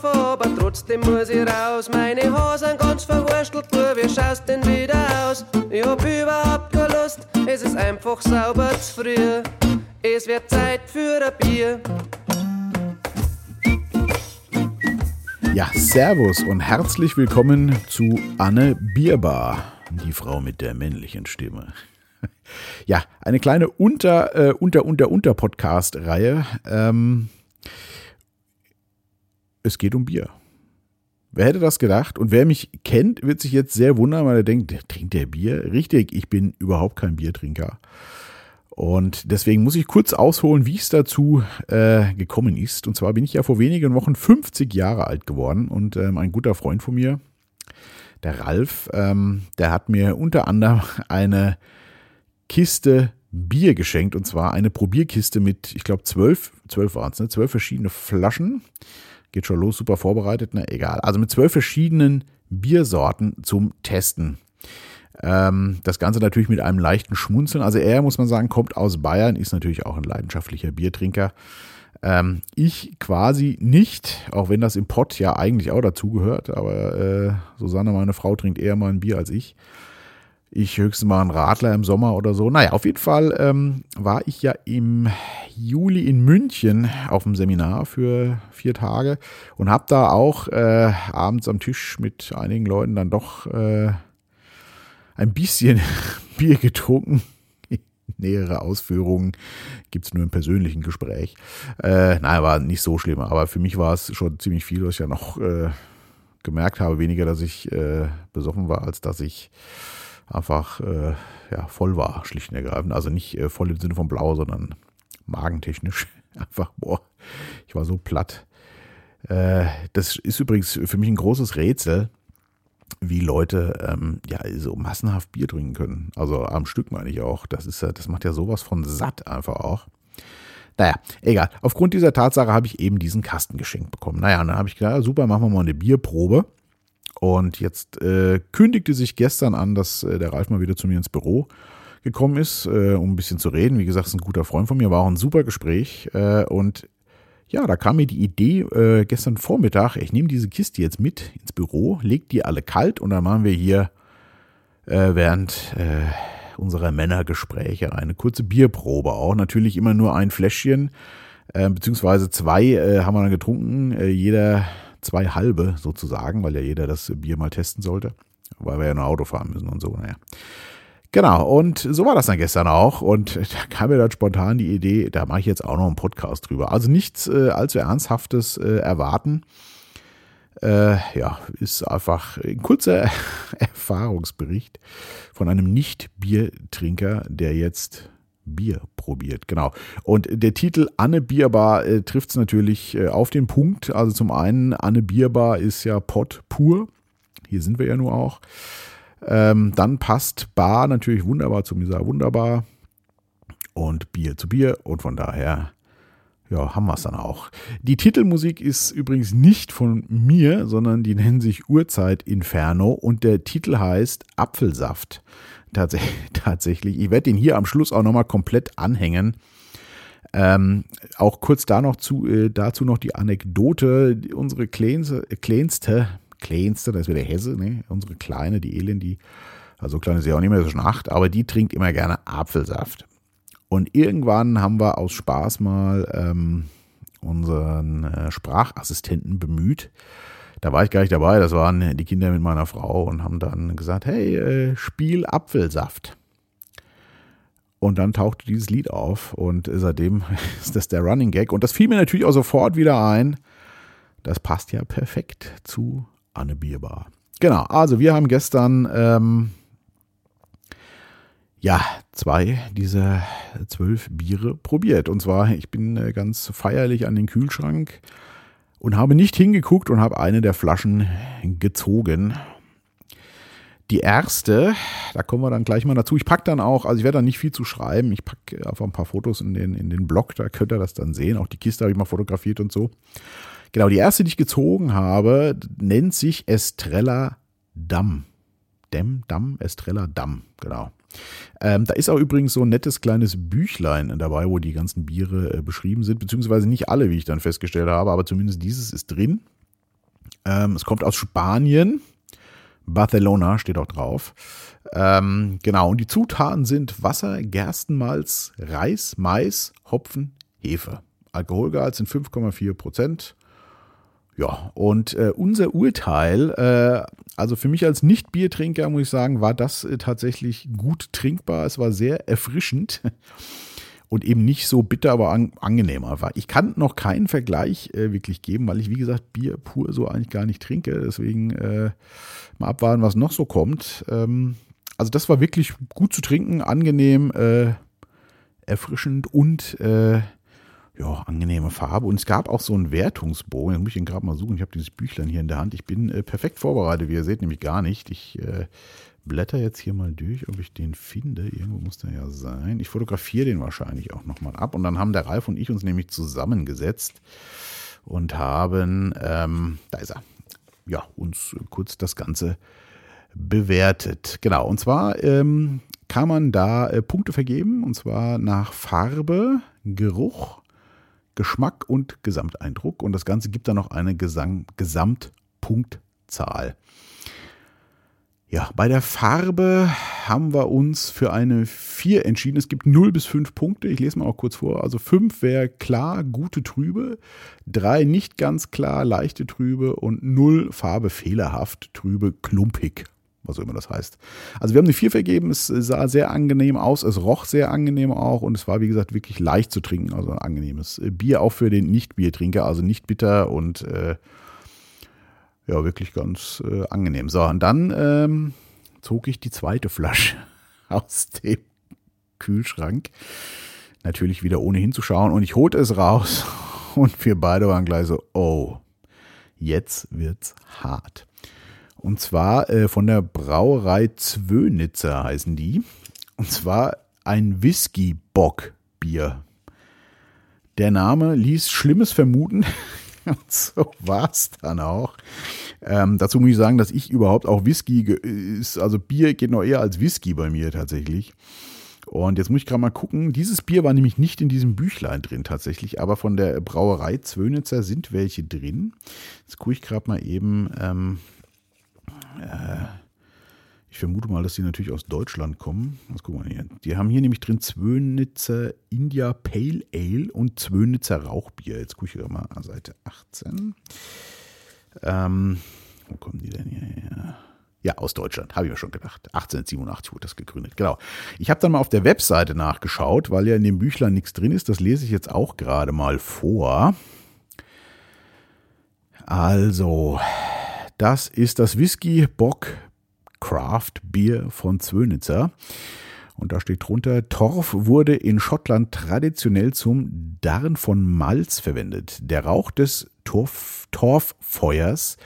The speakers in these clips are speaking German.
schlafen, aber trotzdem muss ich raus. Meine sind ganz verwurstelt, du, wie schaust denn wieder aus? Ich hab überhaupt keine Lust, es ist einfach sauber zu früh. Es wird Zeit für ein Bier. Ja, Servus und herzlich willkommen zu Anne Bierbar, die Frau mit der männlichen Stimme. Ja, eine kleine Unter, äh, Unter, Unter, Unter Podcast-Reihe. Ähm, es geht um Bier. Wer hätte das gedacht? Und wer mich kennt, wird sich jetzt sehr wundern, weil er denkt, trinkt der Bier? Richtig, ich bin überhaupt kein Biertrinker. Und deswegen muss ich kurz ausholen, wie es dazu äh, gekommen ist. Und zwar bin ich ja vor wenigen Wochen 50 Jahre alt geworden und ähm, ein guter Freund von mir, der Ralf, ähm, der hat mir unter anderem eine Kiste Bier geschenkt und zwar eine Probierkiste mit, ich glaube, zwölf, zwölf waren es, ne? zwölf verschiedene Flaschen. Geht schon los, super vorbereitet, ne? Egal. Also mit zwölf verschiedenen Biersorten zum Testen. Ähm, das Ganze natürlich mit einem leichten Schmunzeln. Also er, muss man sagen, kommt aus Bayern, ist natürlich auch ein leidenschaftlicher Biertrinker. Ähm, ich quasi nicht, auch wenn das im Pott ja eigentlich auch dazugehört, aber äh, Susanne, meine Frau, trinkt eher mal ein Bier als ich. Ich höchstens mal einen Radler im Sommer oder so. Naja, auf jeden Fall ähm, war ich ja im Juli in München auf dem Seminar für vier Tage und habe da auch äh, abends am Tisch mit einigen Leuten dann doch äh, ein bisschen Bier getrunken. Nähere Ausführungen gibt es nur im persönlichen Gespräch. Äh, nein, war nicht so schlimm, aber für mich war es schon ziemlich viel, was ich ja noch äh, gemerkt habe. Weniger, dass ich äh, besoffen war, als dass ich einfach äh, ja, voll war, schlicht und ergreifend. Also nicht äh, voll im Sinne von blau, sondern magentechnisch. Einfach, boah, ich war so platt. Äh, das ist übrigens für mich ein großes Rätsel, wie Leute ähm, ja so massenhaft Bier trinken können. Also am Stück meine ich auch. Das ist das macht ja sowas von satt einfach auch. Naja, egal. Aufgrund dieser Tatsache habe ich eben diesen Kasten geschenkt bekommen. Naja, dann habe ich gedacht, super, machen wir mal eine Bierprobe. Und jetzt äh, kündigte sich gestern an, dass äh, der Ralf mal wieder zu mir ins Büro gekommen ist, äh, um ein bisschen zu reden. Wie gesagt, ist ein guter Freund von mir, war auch ein super Gespräch. Äh, und ja, da kam mir die Idee äh, gestern Vormittag, ich nehme diese Kiste jetzt mit ins Büro, leg die alle kalt und dann machen wir hier äh, während äh, unserer Männergespräche eine kurze Bierprobe auch. Natürlich immer nur ein Fläschchen, äh, beziehungsweise zwei äh, haben wir dann getrunken, äh, jeder zwei halbe sozusagen, weil ja jeder das Bier mal testen sollte, weil wir ja nur Auto fahren müssen und so, naja. Genau, und so war das dann gestern auch. Und da kam mir dann spontan die Idee, da mache ich jetzt auch noch einen Podcast drüber. Also nichts äh, allzu Ernsthaftes äh, erwarten. Äh, ja, ist einfach ein kurzer Erfahrungsbericht von einem Nicht-Biertrinker, der jetzt Bier probiert. Genau. Und der Titel Anne Bierbar äh, trifft es natürlich äh, auf den Punkt. Also zum einen, Anne Bierbar ist ja Pott pur. Hier sind wir ja nur auch. Ähm, dann passt Bar natürlich wunderbar zu Misa wunderbar und Bier zu Bier und von daher ja, haben wir es dann auch. Die Titelmusik ist übrigens nicht von mir, sondern die nennen sich Uhrzeit Inferno und der Titel heißt Apfelsaft. Tats tatsächlich. Ich werde den hier am Schluss auch nochmal komplett anhängen. Ähm, auch kurz da noch zu, äh, dazu noch die Anekdote. Unsere kleinste, kleinste kleinste, das ist wieder Hesse, ne? unsere Kleine, die Elend, die, also klein ist ja auch nicht mehr so schon acht, aber die trinkt immer gerne Apfelsaft. Und irgendwann haben wir aus Spaß mal ähm, unseren äh, Sprachassistenten bemüht. Da war ich gar nicht dabei, das waren die Kinder mit meiner Frau und haben dann gesagt, hey, äh, spiel Apfelsaft. Und dann tauchte dieses Lied auf und seitdem ist das der Running Gag. Und das fiel mir natürlich auch sofort wieder ein. Das passt ja perfekt zu Anne Bierbar. Genau, also wir haben gestern ähm, ja zwei dieser zwölf Biere probiert. Und zwar, ich bin äh, ganz feierlich an den Kühlschrank und habe nicht hingeguckt und habe eine der Flaschen gezogen. Die erste, da kommen wir dann gleich mal dazu. Ich packe dann auch, also ich werde da nicht viel zu schreiben. Ich packe einfach ein paar Fotos in den, in den Blog, da könnt ihr das dann sehen. Auch die Kiste habe ich mal fotografiert und so. Genau, die erste, die ich gezogen habe, nennt sich Estrella Damm. Dem, Damm, Estrella Damm, genau. Ähm, da ist auch übrigens so ein nettes kleines Büchlein dabei, wo die ganzen Biere äh, beschrieben sind, beziehungsweise nicht alle, wie ich dann festgestellt habe, aber zumindest dieses ist drin. Ähm, es kommt aus Spanien. Barcelona steht auch drauf. Ähm, genau, und die Zutaten sind Wasser, Gerstenmalz, Reis, Mais, Hopfen, Hefe. Alkoholgehalt sind 5,4 Prozent. Ja, und äh, unser Urteil, äh, also für mich als Nicht-Biertrinker muss ich sagen, war das äh, tatsächlich gut trinkbar. Es war sehr erfrischend und eben nicht so bitter, aber an, angenehmer war. Ich kann noch keinen Vergleich äh, wirklich geben, weil ich, wie gesagt, Bier pur so eigentlich gar nicht trinke. Deswegen äh, mal abwarten, was noch so kommt. Ähm, also das war wirklich gut zu trinken, angenehm, äh, erfrischend und ja, angenehme Farbe. Und es gab auch so einen Wertungsbogen. Jetzt muss ich ihn gerade mal suchen. Ich habe dieses Büchlein hier in der Hand. Ich bin äh, perfekt vorbereitet, wie ihr seht, nämlich gar nicht. Ich äh, blätter jetzt hier mal durch, ob ich den finde. Irgendwo muss der ja sein. Ich fotografiere den wahrscheinlich auch nochmal ab. Und dann haben der Ralf und ich uns nämlich zusammengesetzt und haben, ähm, da ist er, ja, uns kurz das Ganze bewertet. Genau, und zwar ähm, kann man da äh, Punkte vergeben, und zwar nach Farbe, Geruch, Geschmack und Gesamteindruck. Und das Ganze gibt dann noch eine Gesam Gesamtpunktzahl. Ja, bei der Farbe haben wir uns für eine 4 entschieden. Es gibt 0 bis 5 Punkte. Ich lese mal auch kurz vor. Also 5 wäre klar, gute Trübe, 3 nicht ganz klar, leichte Trübe und 0 Farbe fehlerhaft, trübe, klumpig was auch immer das heißt. Also wir haben eine 4 vergeben, es sah sehr angenehm aus, es roch sehr angenehm auch und es war, wie gesagt, wirklich leicht zu trinken, also ein angenehmes Bier auch für den Nicht-Biertrinker, also nicht bitter und äh, ja, wirklich ganz äh, angenehm. So, und dann ähm, zog ich die zweite Flasche aus dem Kühlschrank. Natürlich wieder ohne hinzuschauen und ich holte es raus und wir beide waren gleich so, oh, jetzt wird's hart. Und zwar äh, von der Brauerei Zwönitzer heißen die. Und zwar ein Whisky-Bock-Bier. Der Name ließ Schlimmes vermuten. Und so war es dann auch. Ähm, dazu muss ich sagen, dass ich überhaupt auch Whisky ist, also Bier geht noch eher als Whisky bei mir tatsächlich. Und jetzt muss ich gerade mal gucken. Dieses Bier war nämlich nicht in diesem Büchlein drin tatsächlich, aber von der Brauerei Zwönitzer sind welche drin. Jetzt gucke ich gerade mal eben. Ähm, äh, ich vermute mal, dass die natürlich aus Deutschland kommen. Was gucken wir hier? Die haben hier nämlich drin Zwönitzer India Pale Ale und Zwönitzer Rauchbier. Jetzt gucke ich mal an Seite 18. Ähm, wo kommen die denn hier her? Ja, aus Deutschland, habe ich mir schon gedacht. 1887 wurde das gegründet. Genau. Ich habe dann mal auf der Webseite nachgeschaut, weil ja in dem Büchlein nichts drin ist. Das lese ich jetzt auch gerade mal vor. Also, das ist das Whisky Bock Craft Bier von Zwönitzer. Und da steht drunter, Torf wurde in Schottland traditionell zum Darren von Malz verwendet. Der Rauch des Torf, Torffeuers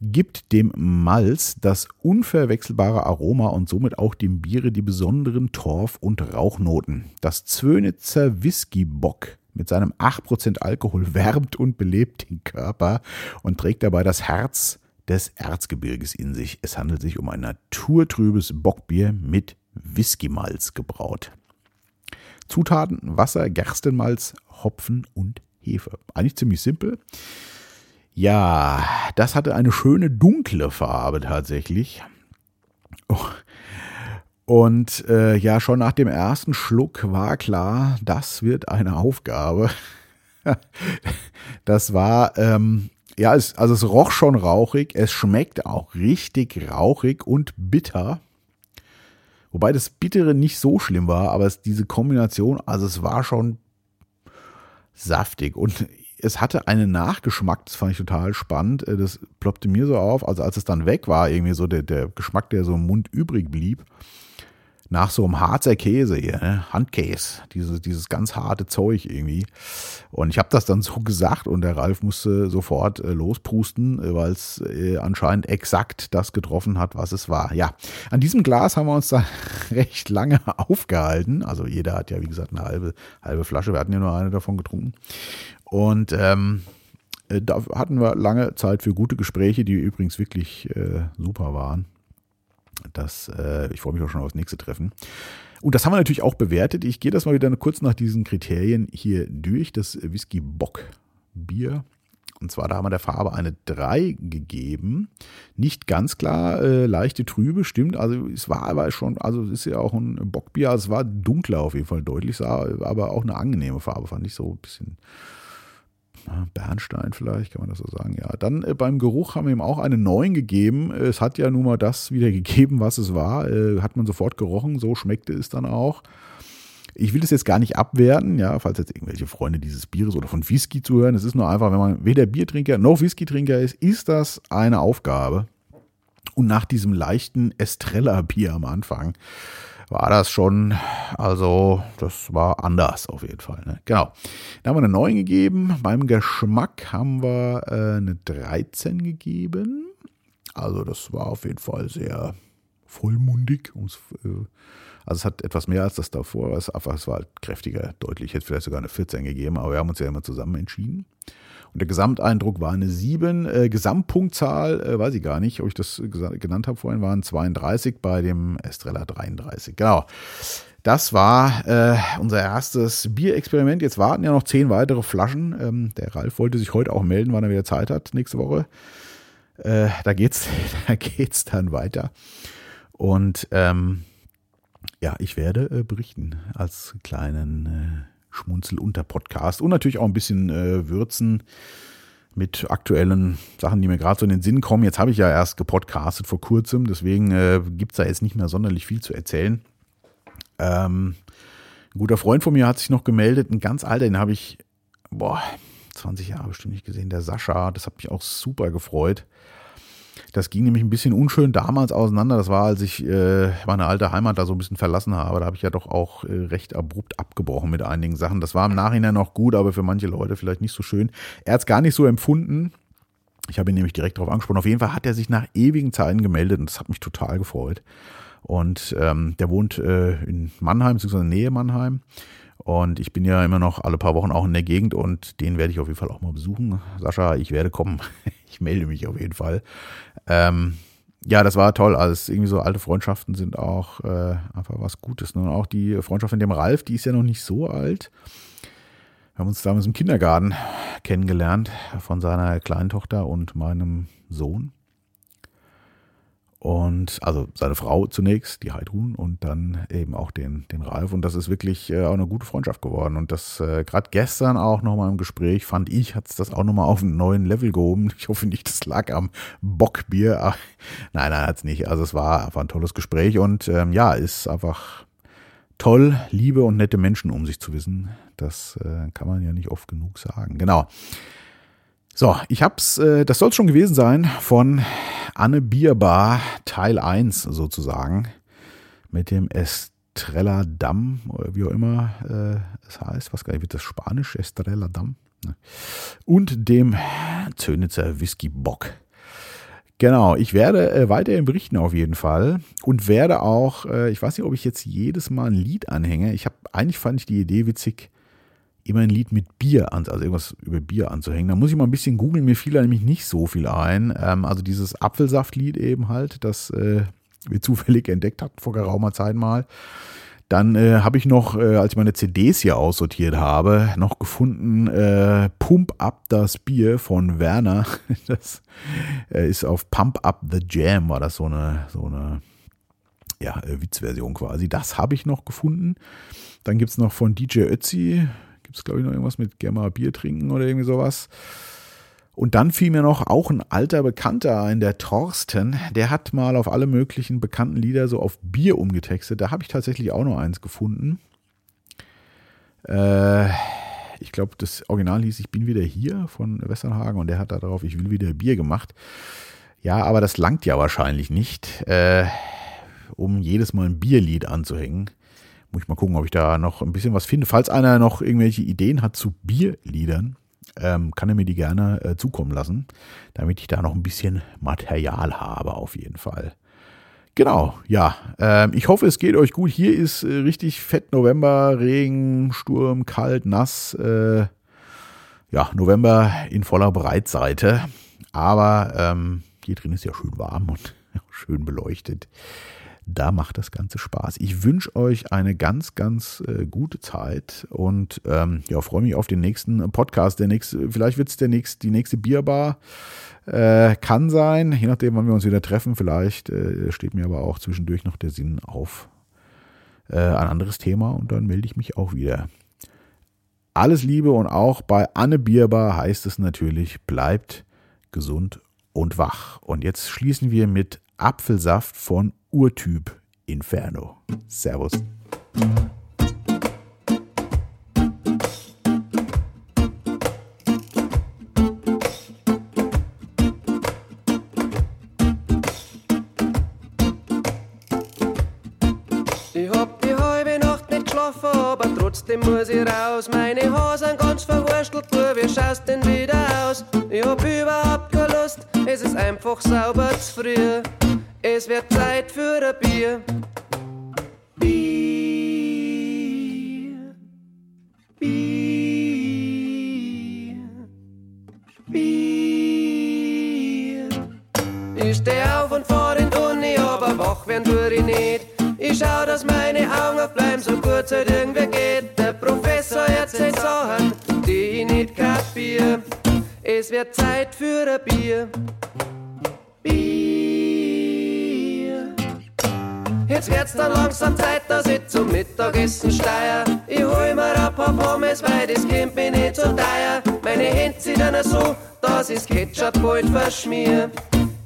gibt dem Malz das unverwechselbare Aroma und somit auch dem Biere die besonderen Torf- und Rauchnoten. Das Zwönitzer Whisky Bock mit seinem 8% Alkohol wärmt und belebt den Körper und trägt dabei das Herz des Erzgebirges in sich. Es handelt sich um ein naturtrübes Bockbier mit Whiskymalz gebraut. Zutaten: Wasser, Gerstenmalz, Hopfen und Hefe. Eigentlich ziemlich simpel. Ja, das hatte eine schöne dunkle Farbe tatsächlich. Und äh, ja, schon nach dem ersten Schluck war klar, das wird eine Aufgabe. das war ähm, ja, es, also es roch schon rauchig, es schmeckt auch richtig rauchig und bitter. Wobei das Bittere nicht so schlimm war, aber es, diese Kombination, also es war schon saftig und es hatte einen Nachgeschmack, das fand ich total spannend. Äh, das ploppte mir so auf, also als es dann weg war, irgendwie so der, der Geschmack, der so im Mund übrig blieb, nach so einem Harzer Käse hier, ne? Handkäse, dieses, dieses ganz harte Zeug irgendwie. Und ich habe das dann so gesagt und der Ralf musste sofort äh, losprusten, äh, weil es äh, anscheinend exakt das getroffen hat, was es war. Ja, an diesem Glas haben wir uns da recht lange aufgehalten. Also jeder hat ja, wie gesagt, eine halbe, halbe Flasche. Wir hatten ja nur eine davon getrunken. Und ähm, äh, da hatten wir lange Zeit für gute Gespräche, die übrigens wirklich äh, super waren. Das, äh, ich freue mich auch schon aufs nächste Treffen. Und das haben wir natürlich auch bewertet. Ich gehe das mal wieder kurz nach diesen Kriterien hier durch. Das Whisky Bock Bier. Und zwar, da haben wir der Farbe eine 3 gegeben. Nicht ganz klar, äh, leichte Trübe, stimmt. Also es war aber schon, also es ist ja auch ein Bockbier, also es war dunkler auf jeden Fall deutlich, sah aber auch eine angenehme Farbe, fand ich so ein bisschen Bernstein vielleicht, kann man das so sagen. Ja, dann äh, beim Geruch haben wir ihm auch eine 9 gegeben. Es hat ja nun mal das wieder gegeben, was es war. Äh, hat man sofort gerochen, so schmeckte es dann auch. Ich will das jetzt gar nicht abwerten, ja, falls jetzt irgendwelche Freunde dieses Bieres oder von Whisky zuhören. Es ist nur einfach, wenn man weder Biertrinker noch Whisky-Trinker ist, ist das eine Aufgabe. Und nach diesem leichten Estrella-Bier am Anfang war das schon, also das war anders auf jeden Fall. Ne? Genau. Da haben wir eine 9 gegeben. Beim Geschmack haben wir äh, eine 13 gegeben. Also das war auf jeden Fall sehr vollmundig. Äh, also es hat etwas mehr als das davor. Es, es war halt kräftiger, deutlich. Ich hätte vielleicht sogar eine 14 gegeben, aber wir haben uns ja immer zusammen entschieden. Und der Gesamteindruck war eine 7. Äh, Gesamtpunktzahl, äh, weiß ich gar nicht, ob ich das genannt habe vorhin, waren 32 bei dem Estrella 33. Genau. Das war äh, unser erstes Bierexperiment. Jetzt warten ja noch zehn weitere Flaschen. Ähm, der Ralf wollte sich heute auch melden, wann er wieder Zeit hat, nächste Woche. Äh, da geht's, da geht's dann weiter. Und ähm, ja, ich werde äh, berichten als kleinen äh, Schmunzel unter Podcast und natürlich auch ein bisschen äh, würzen mit aktuellen Sachen, die mir gerade so in den Sinn kommen. Jetzt habe ich ja erst gepodcastet vor kurzem, deswegen äh, gibt es da jetzt nicht mehr sonderlich viel zu erzählen. Ähm, ein guter Freund von mir hat sich noch gemeldet, ein ganz alter, den habe ich, boah, 20 Jahre bestimmt nicht gesehen, der Sascha, das hat mich auch super gefreut. Das ging nämlich ein bisschen unschön damals auseinander. Das war, als ich äh, meine alte Heimat da so ein bisschen verlassen habe. Da habe ich ja doch auch äh, recht abrupt abgebrochen mit einigen Sachen. Das war im Nachhinein noch gut, aber für manche Leute vielleicht nicht so schön. Er hat es gar nicht so empfunden. Ich habe ihn nämlich direkt darauf angesprochen. Auf jeden Fall hat er sich nach ewigen Zeiten gemeldet und das hat mich total gefreut. Und ähm, der wohnt äh, in Mannheim, beziehungsweise Nähe Mannheim. Und ich bin ja immer noch alle paar Wochen auch in der Gegend und den werde ich auf jeden Fall auch mal besuchen. Sascha, ich werde kommen. Ich melde mich auf jeden Fall. Ähm, ja, das war toll. Also irgendwie so alte Freundschaften sind auch äh, einfach was Gutes. Ne? Und auch die Freundschaft mit dem Ralf, die ist ja noch nicht so alt. Wir haben uns damals im Kindergarten kennengelernt von seiner kleinen Tochter und meinem Sohn. Und also seine Frau zunächst, die Heidrun, und dann eben auch den, den Ralf. Und das ist wirklich äh, auch eine gute Freundschaft geworden. Und das äh, gerade gestern auch nochmal im Gespräch, fand ich, hat es das auch nochmal auf einen neuen Level gehoben. Ich hoffe nicht, das lag am Bockbier. Ach, nein, nein, hat es nicht. Also es war einfach ein tolles Gespräch und ähm, ja, ist einfach toll, liebe und nette Menschen um sich zu wissen. Das äh, kann man ja nicht oft genug sagen. Genau. So, ich hab's, äh, das soll schon gewesen sein von Anne Bierbar Teil 1 sozusagen mit dem Estrella Damm oder wie auch immer äh, es heißt, was gar nicht, wird das Spanisch, Estrella Damm ne? und dem Zönitzer Whisky Bock. Genau, ich werde äh, weiterhin berichten auf jeden Fall und werde auch, äh, ich weiß nicht, ob ich jetzt jedes Mal ein Lied anhänge. Ich habe eigentlich fand ich die Idee witzig, immer ein Lied mit Bier an, also irgendwas über Bier anzuhängen. Da muss ich mal ein bisschen googeln, mir fiel da nämlich nicht so viel ein. Ähm, also dieses Apfelsaftlied eben halt, das äh, wir zufällig entdeckt hatten vor geraumer Zeit mal. Dann äh, habe ich noch, äh, als ich meine CDs hier aussortiert habe, noch gefunden äh, Pump Up das Bier von Werner. Das äh, ist auf Pump Up the Jam, war das so eine, so eine ja, äh, Witzversion quasi. Das habe ich noch gefunden. Dann gibt es noch von DJ Ötzi, gibt es, glaube ich, noch irgendwas mit Gemma Bier trinken oder irgendwie sowas. Und dann fiel mir noch auch ein alter Bekannter ein, der Thorsten, der hat mal auf alle möglichen bekannten Lieder so auf Bier umgetextet. Da habe ich tatsächlich auch noch eins gefunden. Äh, ich glaube, das Original hieß Ich bin wieder hier von Westernhagen und der hat da drauf Ich will wieder Bier gemacht. Ja, aber das langt ja wahrscheinlich nicht, äh, um jedes Mal ein Bierlied anzuhängen. Muss ich mal gucken, ob ich da noch ein bisschen was finde. Falls einer noch irgendwelche Ideen hat zu Bierliedern, ähm, kann er mir die gerne äh, zukommen lassen, damit ich da noch ein bisschen Material habe, auf jeden Fall. Genau, ja. Ähm, ich hoffe, es geht euch gut. Hier ist äh, richtig fett November, Regen, Sturm, kalt, nass. Äh, ja, November in voller Breitseite. Aber ähm, hier drin ist ja schön warm und schön beleuchtet. Da macht das Ganze Spaß. Ich wünsche euch eine ganz, ganz äh, gute Zeit und ähm, ja, freue mich auf den nächsten Podcast. Der nächste, vielleicht wird es der nächste, die nächste Bierbar. Äh, kann sein, je nachdem, wann wir uns wieder treffen. Vielleicht äh, steht mir aber auch zwischendurch noch der Sinn auf äh, ein anderes Thema und dann melde ich mich auch wieder. Alles Liebe und auch bei Anne Bierbar heißt es natürlich, bleibt gesund und wach. Und jetzt schließen wir mit Apfelsaft von Urtyp Inferno. Servus. Ich hab die halbe Nacht nicht geschlafen, aber trotzdem muss ich raus. Meine Haare sind ganz verwurstelt, du, wie schaust denn wieder aus? Ich hab überhaupt keine Lust, es ist einfach sauber zu früh. Es wird Zeit für ein Bier. Bier. Bier. Bier. Ich steh auf und fahr in die Uni, aber wach werden tue ich nicht. Ich schau, dass meine Augen aufbleiben, so es halt irgendwie geht. Der Professor erzählt Sachen, die ich nicht kapier. Es wird Zeit für ein Bier. Bier. Jetzt wird's dann langsam Zeit, dass ich zum Mittagessen steier. Ich hol mir ein paar Pommes, weil das Kind mir nicht so teuer. Meine Hände sind dann so, dass ich's Ketchup bald verschmier.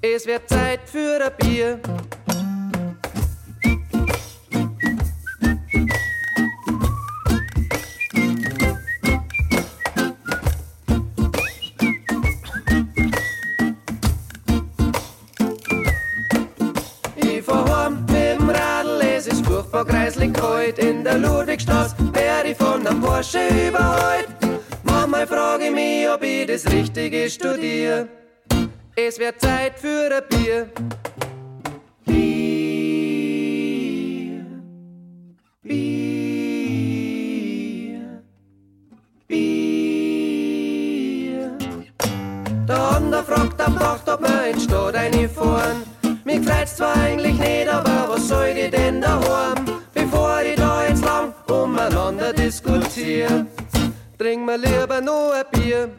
Es wird Zeit für ein Bier. Kalt. In der Ludwigstraße werd ich von einem Porsche überholt. Manchmal frage ich mich, ob ich das Richtige studiere. Es wird Zeit für ein Bier. Bier. Bier. Bier. Der andere fragt am Nacht, ob wir in Stadt reinfahren. Mir gefällt's zwar eigentlich diskutiere, trink mir lieber nur ein Bier.